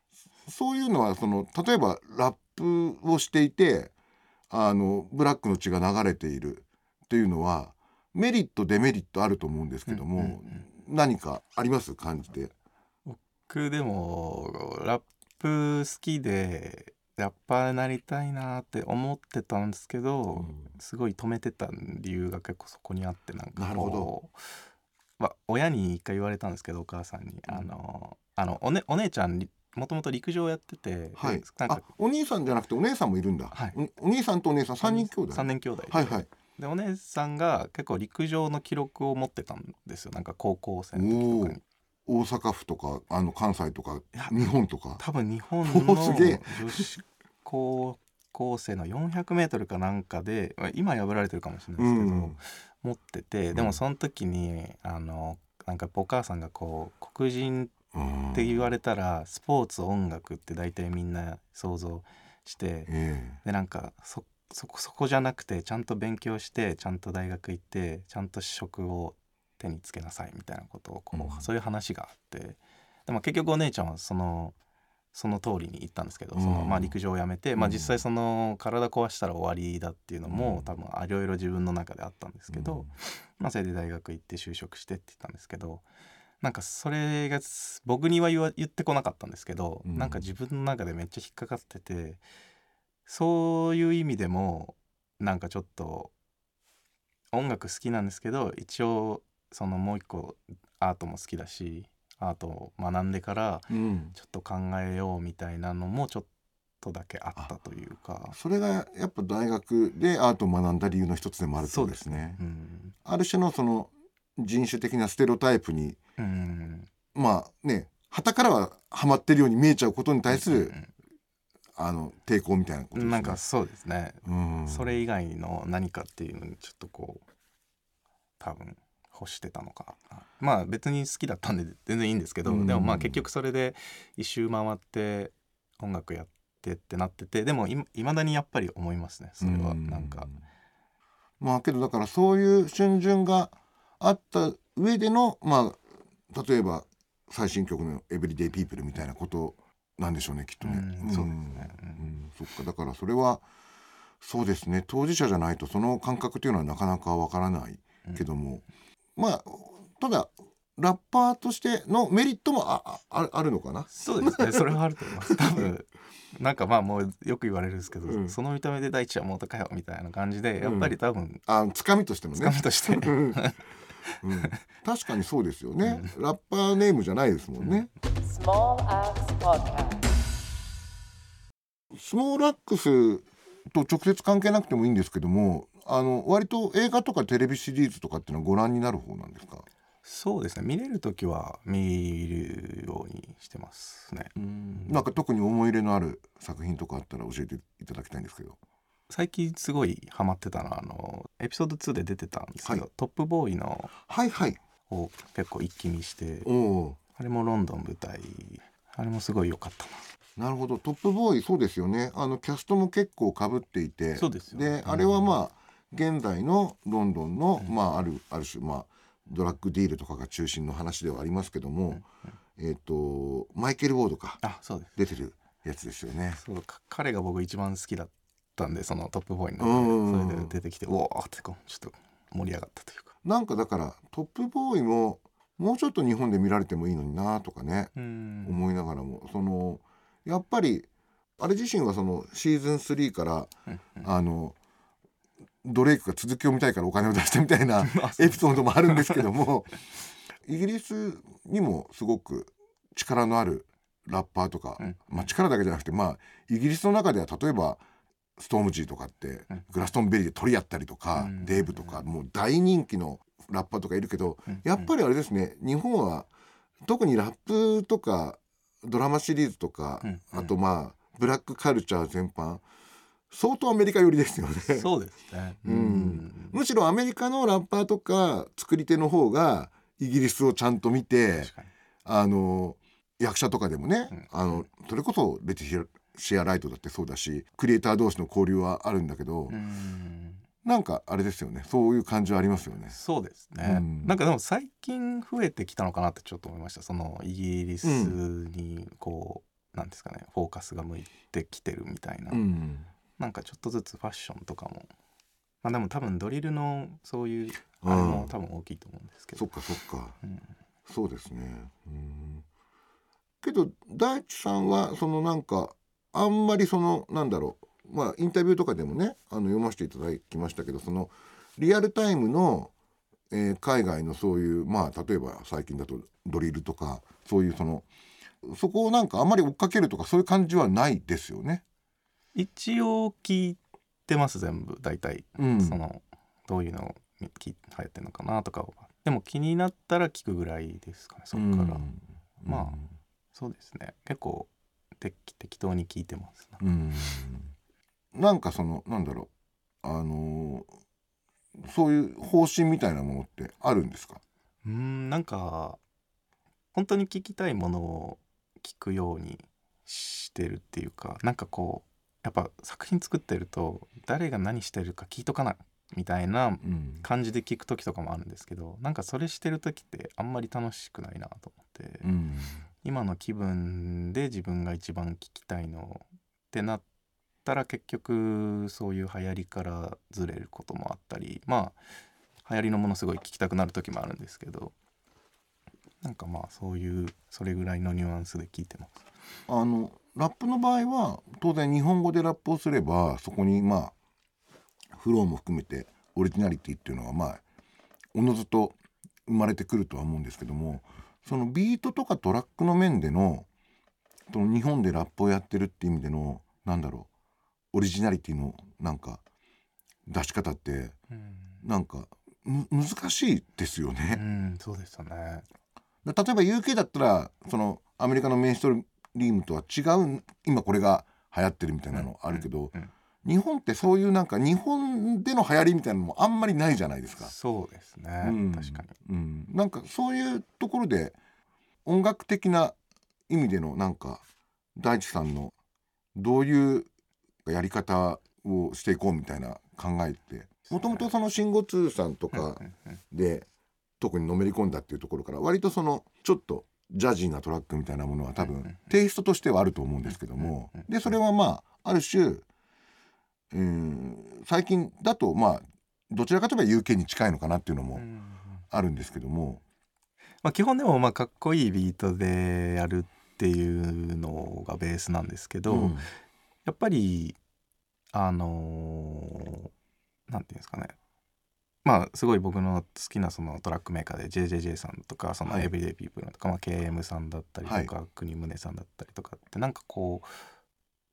そういうのはその例えばラップをしていてあのブラックの血が流れているっていうのはメリットデメリットあると思うんですけども、うんうんうん。何かあります？感じて。僕でもラップ好きでラッパーになりたいなって思ってたんですけど、すごい止めてた理由が結構そこにあってなんかなるほこう、まあ、親に一回言われたんですけどお母さんに、あのあのお,、ね、お姉ちゃんもともと陸上やってて、はい。でなんかあお兄さんじゃなくてお姉さんもいるんだ、はい。おお兄さんとお姉さん3人兄弟？3年兄弟。で,、はいはい。でお姉さんが結構陸上の記録を持ってたんですよ。なんか高校生の時とかに。大阪府とかあの関西とかや日本とか？多分日本おの女子高校生の 400m かなんかでまあ今破られてるかもしれないですけど、うん持っててでもその時にあのなんかお母さんがこう黒人うんって言われたらスポーツ音楽って大体みんな想像してえでなんかそそこそこじゃなくてちゃんと勉強してちゃんと大学行ってちゃんと職を手につけなさいみたいなことをこう、うん。そういう話があってでも結局お姉ちゃんはそのその通りに行ったんですけど、うん。そのまあ、陸上をやめて、まあ、うん。実際その体壊したら終わりだっていうのも、うん。多分いろいろ自分の中であったんですえけど、まあ、それで大学行って就職してって言ったんですけどなんかそれがす僕には言わ言ってこなかったんですけど、うん。なんか自分の中でめっちゃ引っかかっててそういう意味でもなんかちょっと音楽好きなんですけど一応そのもう一個アートも好きだしアートを学んでからうん。ちょっと考えようみたいなのもちょっとだけあったというか。それがやっぱ大学でアートを学んだ理由の一つでもあるそうですね。うん、ある種のその人種的なステレオタイプにうん、まあね旗からはハマってるように見えちゃうことに対する、うんあの抵抗みたいなことですね。なんかそうですね。うん、それ以外の何かっていうのにちょっとこう多分欲してたのかな。まあ別に好きだったんで全然いいんですけど、うん。でもまあ結局それで一周回って音楽やってってなっててでもいいまだにやっぱり思いますねそれは。なんか、まあけどだからそういう春巡があった上でのまあ例えば最新曲の「エブリデイ・ピープル」みたいなことなんでしょうねきっとね。うんそうですね。うん。うん。そっか。だからそれはそうですね。当事者じゃないとその感覚というのはなかなかわからないけども、まあただラッパーとしてのメリットもああああるのかな？そうですね。それはあると思います。多分なんかまあもうよく言われるんですけど、うん。その見た目で大地はもうかよみたいな感じでやっぱり多分あつかみとしてもつかねみとして、うん。う ん確かにそうですよね、ラッパーネームじゃないですもんね、Axe Podcast. スモールラックスと直接関係なくてもいいんですけどもあの割と映画とかテレビシリーズとかっていうのはご覧になる方なんですか？そうですね。見れる時は見るようにしてますね。なんか特に思い入れのある作品とかあったら教えていただきたいんですけど最近すごいハマってたのはあのエピソード2で出てたんですけど、はい。トップボーイのはいはい。を結構一気見しておおあれもロンドン舞台あれもすごい良かったな。なるほど。トップボーイそうですよね。あのキャストも結構かぶっていて。そうですよね。あれはまあ現在のロンドンの、まああるある種まあドラッグディールとかが中心の話ではありますけども、えっ、とマイケル・ウォードか。あそうです。出てるやつですよね。そうか。彼が僕一番好きだったんでそのトップボーイのうん中でそれで出てきてうおーってこうちょっと盛り上がったというか。なんかだからトップボーイももうちょっと日本で見られてもいいのになとかね、うん。思いながらもそのやっぱりあれ自身はそのシーズン3から、うんあのドレイクが続きを見たいからお金を出してみたいな エピソードもあるんですけどもイギリスにもすごく力のあるラッパーとか、うん。まあ、力だけじゃなくてまあイギリスの中では例えばストームジーとかって、うん。グラストンベリーで鳥やったりとか、うん。デーブとかもう大人気のラッパーとかいるけど、うん。やっぱりあれですね日本は特にラップとかドラマシリーズとか、うん。あとまあブラックカルチャー全般相当アメリカ寄りですよね。そうですね。うん。むしろアメリカのラッパーとか作り手の方がイギリスをちゃんと見てあの役者とかでもね、うん。あのそれこそレティシアシアライトだってそうだしクリエイター同士の交流はあるんだけど、うん。なんかあれですよね。そういう感じはありますよね。そうですね、うん。なんかでも最近増えてきたのかなってちょっと思いました。そのイギリスにこう、なんですかね。フォーカスが向いてきてるみたいな、うん。なんかちょっとずつファッションとかも。まあでも多分ドリルのそういううん。あれも多分大きいと思うんですけど、そっかそっか。うん。そうですね。うん。けど大地さんはそのなんかあんまりそのなんだろう。まあインタビューとかでもねあの読ませていただきましたけどそのリアルタイムの、えー海外のそういうまあ例えば最近だとドリルとかそういうそのそこをなんかあんまり追っかけるとかそういう感じはないですよね。一応聞いてます全部。大体、うん。そのどういうのき流行ってるのかなとかは。でも気になったら聞くぐらいですかねそっから、うん。まあそうですね。結構適適当に聞いてますうん。なんかそのなんだろう。あのーそういう方針みたいなものってあるんですかうーんなんか？本当に聞きたいものを聞くようにしてるっていうかなんかこうやっぱ作品作ってると誰が何してるか聞いとかなみたいなうん。感じで聞く時とかもあるんですけどなんかそれしてる時ってあんまり楽しくないなと思って、うん今の気分で自分が一番聞きたいのってなったら結局そういう流行りからずれることもあったりまあ流行りのものすごい聞きたくなる時もあるんですけどなんかまあそういうそれぐらいのニュアンスで聞いてます。あのラップの場合は当然日本語でラップをすればそこにまあフローも含めてオリジナリティっていうのはまあおのずと生まれてくるとは思うんですけどもそのビートとかトラックの面でのその日本でラップをやってるっていう意味でのなんだろうオリジナリティのなんか出し方ってなんかむ難しいですようね。んそうですよね。例えば UK だったらそのアメリカのメインストリームとは違う今これが流行ってるみたいなのあるけど、うんうん日本ってそういうなんか日本での流行りみたいなのもあんまりないじゃないですか。そうですね、うん。確かに。うん、なんかそういうところで音楽的な意味でのなんか大地さんのどういうやり方をしていこうみたいな考えってもともとその慎吾通さんとかで特にのめり込んだっていうところから割とそのちょっとジャジーなトラックみたいなものは多分テイストとしてはあると思うんですけども。でそれはまあある種、うん、最近だとまあどちらかといえば UK に近いのかなっていうのもうん。あるんですけども。まあ、基本でもまあかっこいいビートでやるっていうのがベースなんですけど、うん。やっぱりあのーなんていうんですかね。まあすごい僕の好きなそのトラックメーカーで JJJ さんとかそのはい。エブリデイピープルとか、まあ、KM さんだったりとか、国宗さんだったりとかってなんかこう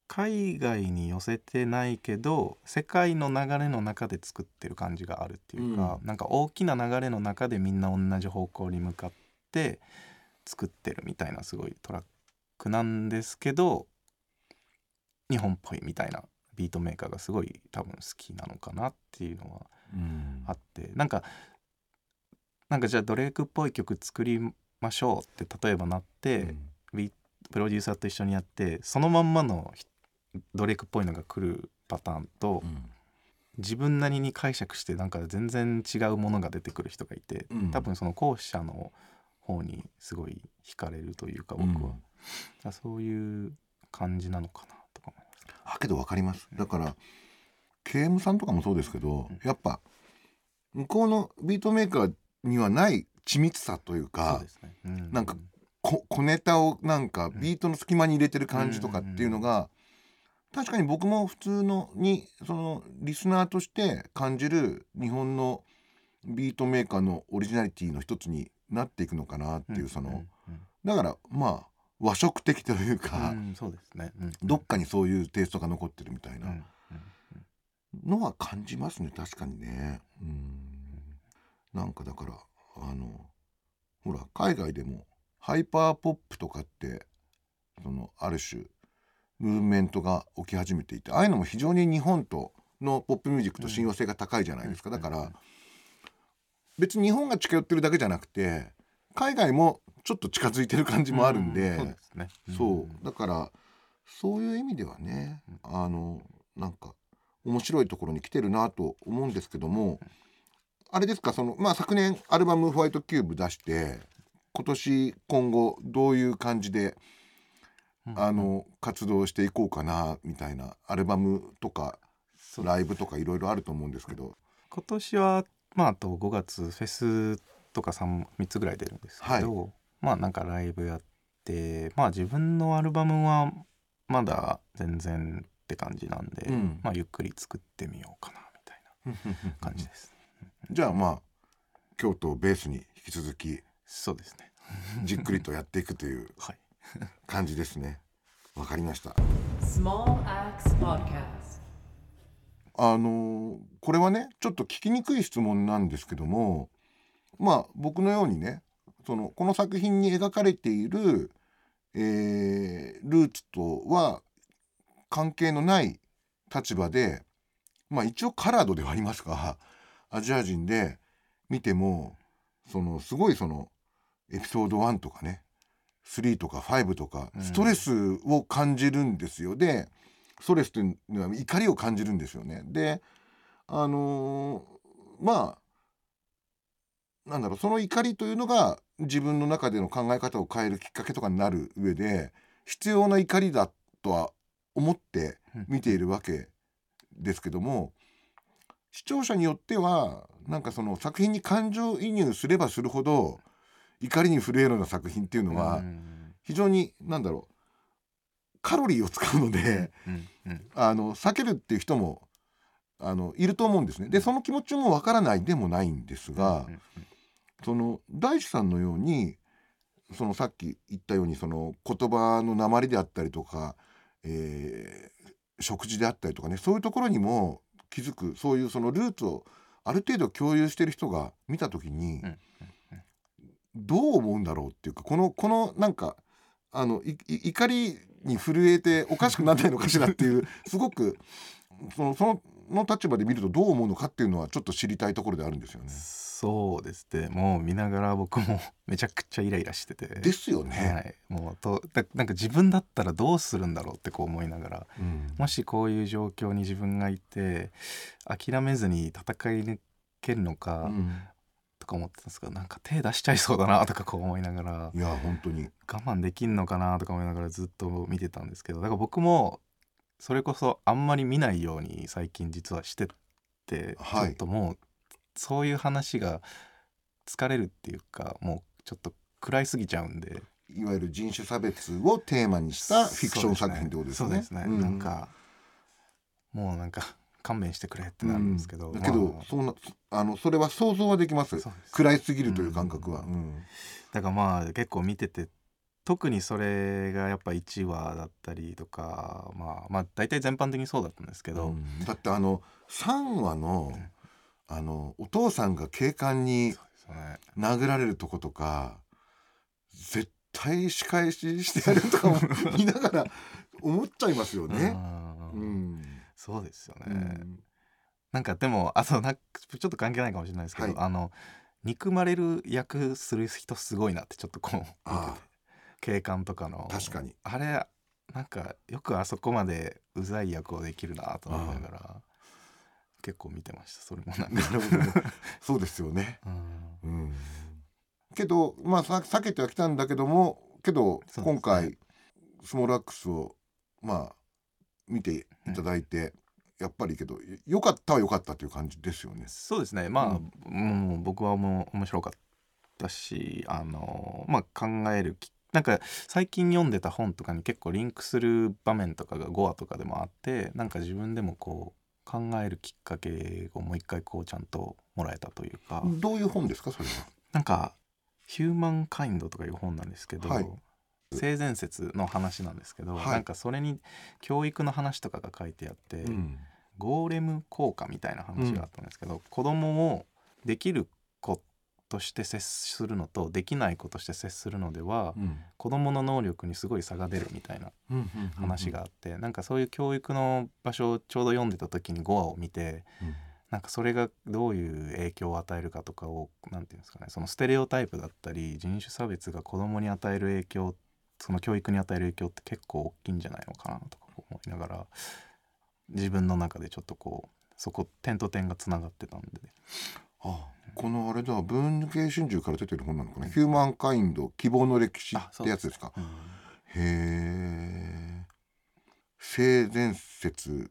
海外に寄せてないけど世界の流れの中で作ってる感じがあるっていうか、なんか大きな流れの中でみんな同じ方向に向かって作ってるみたいなすごいトラックなんですけど日本っぽいみたいなビートメーカーがすごい多分好きなのかなっていうのはうんあってなんかなんかじゃあドレイクっぽい曲作りましょうって例えばなって、ビプロデューサーと一緒にやってそのまんまのひドレイクっぽいのが来るパターンと、うん。自分なりに解釈してなんか全然違うものが出てくる人がいて、うん。多分その後者の方にすごい惹かれるというか僕は、うんそういう感じなのかなとか思います。あけど分かります。だから KM さんとかもそうですけど、やっぱ向こうのビートメーカーにはない緻密さというかなんかこ小ネタをなんかビートの隙間に入れてる感じとかっていうのが、確かに僕も普通のにそのリスナーとして感じる日本のビートメーカーのオリジナリティの一つになっていくのかなっていうその、うんだからまあ和食的といううんか、うんそうですね、うんどっかにそういうテイストが残ってるみたいうんな。のは感じますね確かにね。うん。なんかだからあのほら海外でもハイパーポップとかってそのある種ムーブメントが起き始めていてああいうのも非常に日本とのポップミュージックと親和性が高いじゃないですか、うん。だから別に日本が近寄ってるだけじゃなくて海外もちょっと近づいてる感じもあるんで、うそうですね、そう。だからそういう意味ではねあのなんか面白いところに来てるなと思うんですけどもあれですかそのまあ昨年アルバム「ホワイトキューブ」出して今年今後どういう感じでうんあの活動していこうかなみたいなアルバムとかライブとかいろいろあると思うんですけど今年はまああと5月フェスとか 3, 3つぐらい出るんですけど、まあなんかライブやってまあ自分のアルバムはまだ全然って感じなんで、うんまあゆっくり作ってみようかなみたいな感じです。じゃあまあ京都をベースに引き続きそうですね。じっくりとやっていくという はい。感じですねわかりました.あのこれはねちょっと聞きにくい質問なんですけどもまあ僕のようにねそのこの作品に描かれている、えールーツとは関係のない立場でまあ一応カラードではありますがアジア人で見てもそのすごいそのエピソード1とかね3とか5とかうんストレスを感じるんですよ。でストレスというのは怒りを感じるんですよね。であのーまあなんだろうその怒りというのが自分の中での考え方を変えるきっかけとかになる上で必要な怒りだとは思って見ているわけですけども視聴者によってはなんかその作品に感情移入すればするほど怒りに震えるような作品っていうのはうん。非常になんだろうカロリーを使うので。うん。うん。あの避けるっていう人もあのいると思うんですね。でその気持ちもわからないでもないんですが、うん。その大地さんのようにそのさっき言ったようにその言葉の鉛であったりとか、えー食事であったりとかねそういうところにも気づくそういうそのルーツをある程度共有してる人が見た時にうんどう思うんだろうっていうかこのこのなんかあのいい怒りに震えておかしくならないのかしらっていう すごくそのそのの立場で見るとどう思うのかっていうのはちょっと知りたいところであるんですよね。そうですね。もう見ながら僕も めちゃくちゃイライラしてて。ですよね。はい、もうとだなんか自分だったらどうするんだろうってこう思いながらうんもしこういう状況に自分がいて諦めずに戦い抜けるのかうんとか思ってたんですけどなんか手出しちゃいそうだなとかこう思いながらいや本当に。我慢できんのかなとか思いながらずっと見てたんですけどだから僕もそれこそあんまり見ないように最近実はしてって、はい。ちょっともうそういう話が疲れるっていうかもうちょっと暗いすぎちゃうんで。いわゆる人種差別をテーマにしたフィクション作品ってことですね。そうですね、うなんかもうなんか勘弁してくれってなるんですけど、だけど、まあ。そんなあのそれは想像はできます。暗いすぎるという感覚は、うん。だからまあ結構見てて特にそれがやっぱ1話だったりとかまあまあ大体全般的にそうだったんですけど、うん。だってあの3話のあのお父さんが警官に殴られるとことか絶対仕返ししてやるとかも見ながら思っちゃいますよね。ううんんそうですよね、うん。なんかでもあとなんかちょっと関係ないかもしれないですけど、はい。あの憎まれる役する人すごいなってちょっとこう見てて。あ警官とかの。確かに。あれなんかよくあそこまでうざい役をできるなと思いながら結構見てました。それもなんか。そうですよね。うん。うん。けどまあさ避けてはきたんだけどもけど、今回スモールアックスをまあ見ていただいて、やっぱりけど良かったは良かったという感じですよね。そうですね。まあ、もう僕はもう面白かったしあのまあ考えるきなんか最近読んでた本とかに結構リンクする場面とかが5話とかでもあってなんか自分でもこう考えるきっかけをもう一回こうちゃんともらえたというか、どういう本ですかそれは？なんか「ヒューマンカインド」とかいう本なんですけど、はい性善説の話なんですけど、はい。なんかそれに教育の話とかが書いてあって、うん。ゴーレム効果みたいな話があったんですけど、子供をできる子として接するのとできない子として接するのでは、うん。子供の能力にすごい差が出るみたいな話があって、なんかそういう教育の場所をちょうど読んでた時に5話を見てうん。なんかそれがどういう影響を与えるかとかをなんていうんですかねそのステレオタイプだったり人種差別が子供に与える影響その教育に与える影響って結構大きいんじゃないのかなとか思いながら自分の中でちょっとこうそこ点と点がつながってたんで。あこのあれだ文系春秋から出てる本なのかな「ヒューマンカインド希望の歴史」ってやつですか？へえ性善説。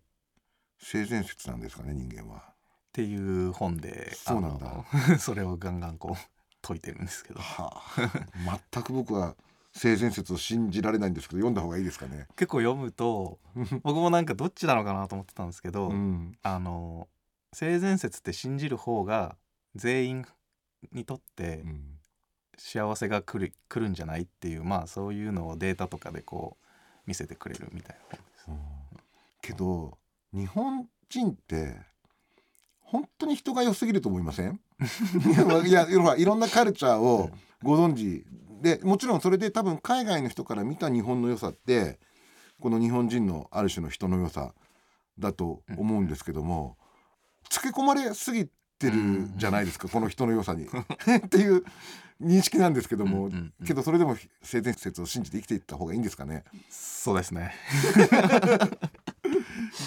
性善説なんですかね人間は。っていう本でそうなんだ。それをガンガンこう解いてるんですけど。はあ、全く僕は性善説を信じられないんですけど読んだ方がいいですかね？結構読むと 僕もなんかどっちなのかなと思ってたんですけど、うん、あの性善説って信じる方が全員にとってうん幸せが来る来るんじゃないっていうまあそういうのをデータとかでこう見せてくれるみたいな本です。けど日本人って本当に人が良すぎると思いません？いやいろんなカルチャーをご存知でもちろんそれで多分海外の人から見た日本の良さってこの日本人のある種の人の良さだと思うんですけども、つけ込まれすぎてるじゃないですか、この人の良さに っていう認識なんですけども、けどそれでも性善説を信じて生きていった方がいいんですかね。そうですね。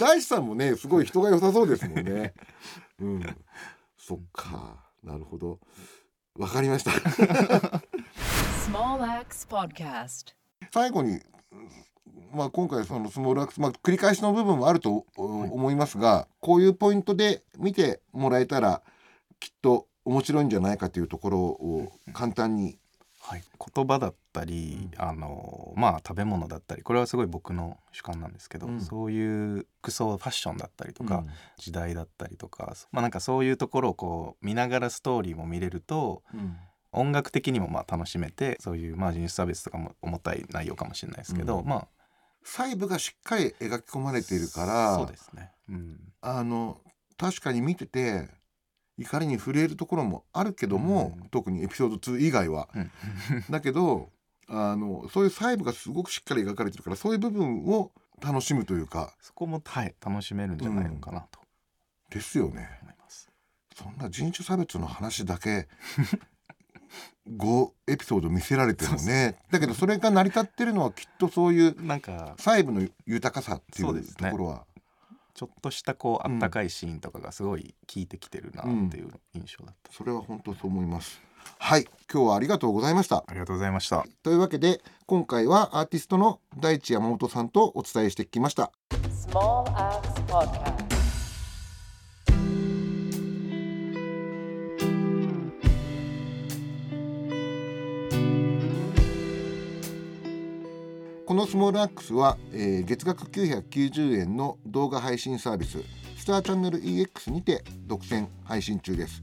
大地さんもねすごい人が良さそうですもんね。うん、そっかなるほどわかりました。最後に、まあ、今回そのスモールアクス、まあ、繰り返しの部分もあるとお思いますがこういうポイントで見てもらえたらきっと面白いんじゃないかというところを簡単に。はい、言葉だったり、あのまあ食べ物だったりこれはすごい僕の主観なんですけど、うん。そういう服装ファッションだったりとか、うん。時代だったりとかまあなんかそういうところをこう見ながらストーリーも見れると音楽的にもまあ楽しめてそういうまあ人種差別とかも重たい内容かもしれないですけど、うん。まあ細部がしっかり描き込まれているからそうですね。うん。あの確かに見てて怒りに震えるところもあるけども、うん。特にエピソード2以外は。うん。だけどあのそういう細部がすごくしっかり描かれてるからそういう部分を楽しむというか。そこもはい楽しめるんじゃないのかなと。ですよね。そんな人種差別の話だけ 5エピソード見せられてもね。だけどそれが成り立ってるのはきっとそういう細部の豊かさっていうところはちょっとしたこうあったかいシーンとかがすごい効いてきてるなっていう印象だった。それは本当そう思います。はい今日はありがとうございました。ありがとうございました。というわけで今回はアーティストの大地山本さんとお伝えしてきました。のスモールアックスは、えー月額990円の動画配信サービススターチャンネル EX にて独占配信中です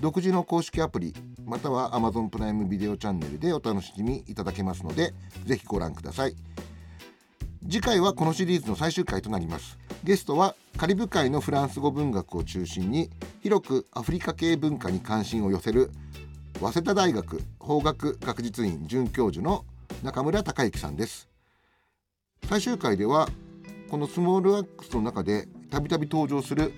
独自の公式アプリまたは Amazon プライムビデオチャンネルでお楽しみいただけますのでぜひご覧ください。次回はこのシリーズの最終回となります。ゲストはカリブ海のフランス語文学を中心に広くアフリカ系文化に関心を寄せる早稲田大学法学学術院准教授の中村隆之さんです。最終回ではこのスモールアックスの中でたびたび登場する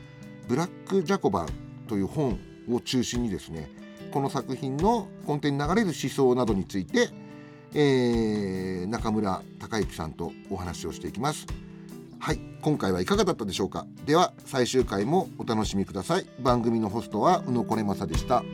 ブラック・ジャコバンという本を中心にですねこの作品の根底に流れる思想などについて、えー中村隆之さんとお話をしていきます。はい今回はいかがだったでしょうか？では最終回もお楽しみください。番組のホストは宇野これまさでした。